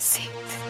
Sit.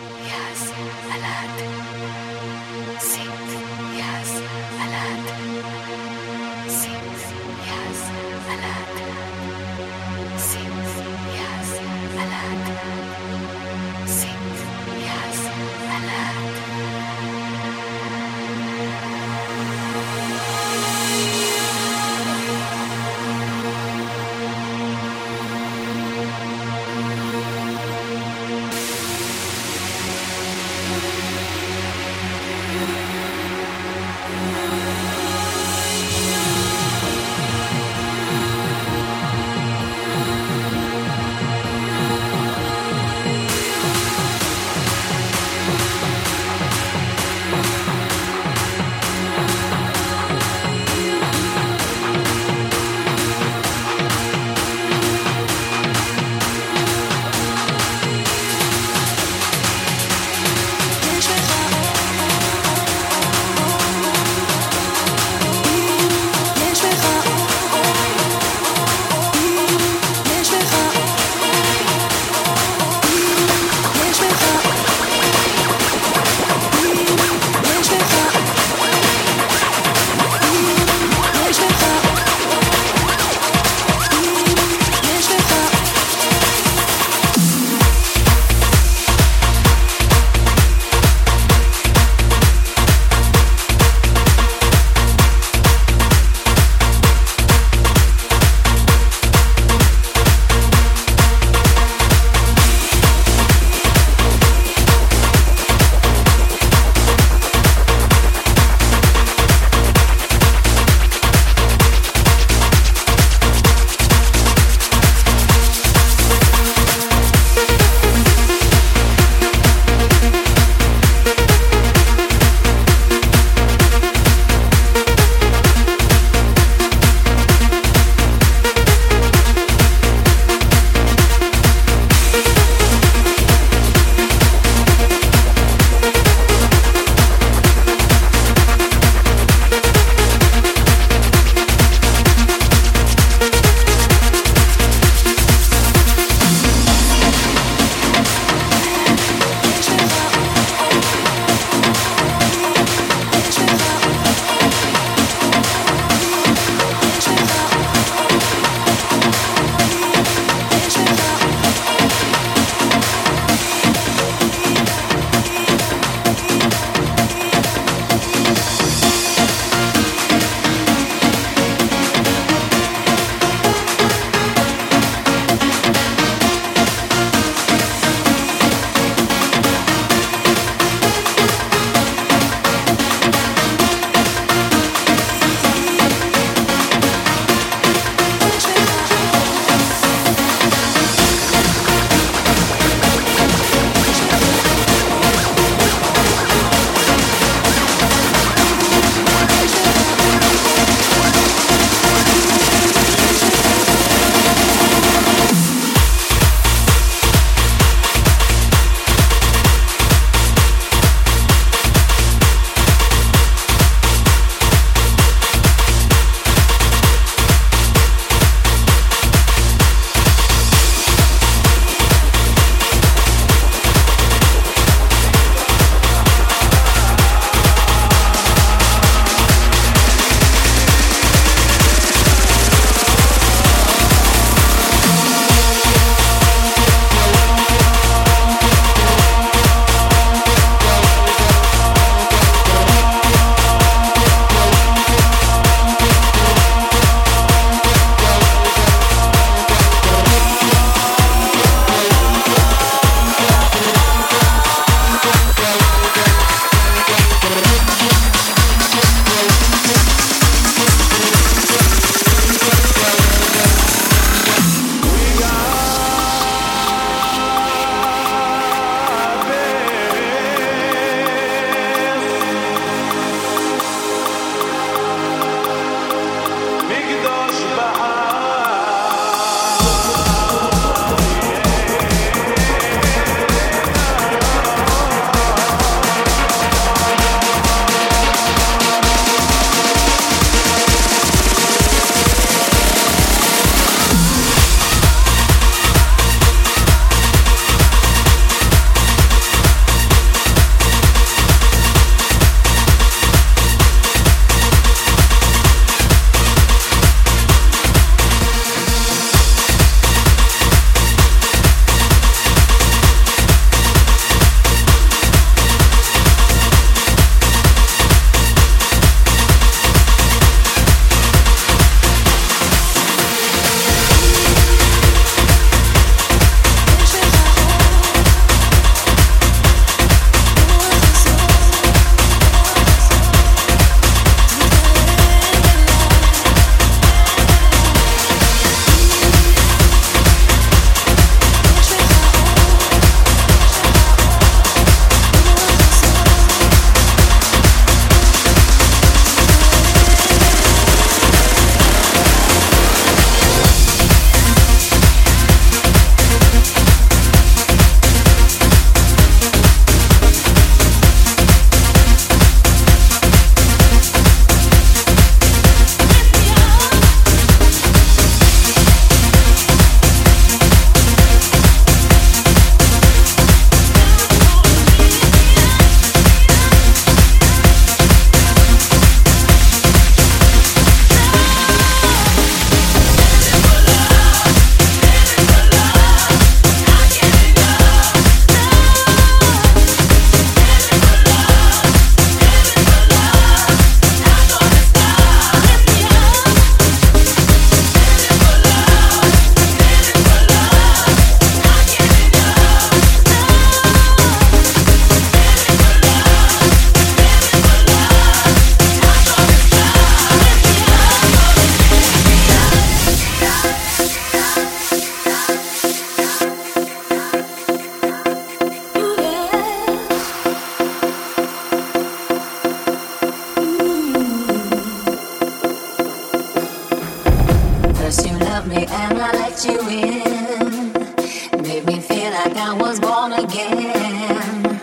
feel like I was born again.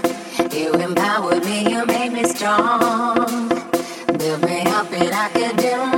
You empowered me, you made me strong. Built me up and I could do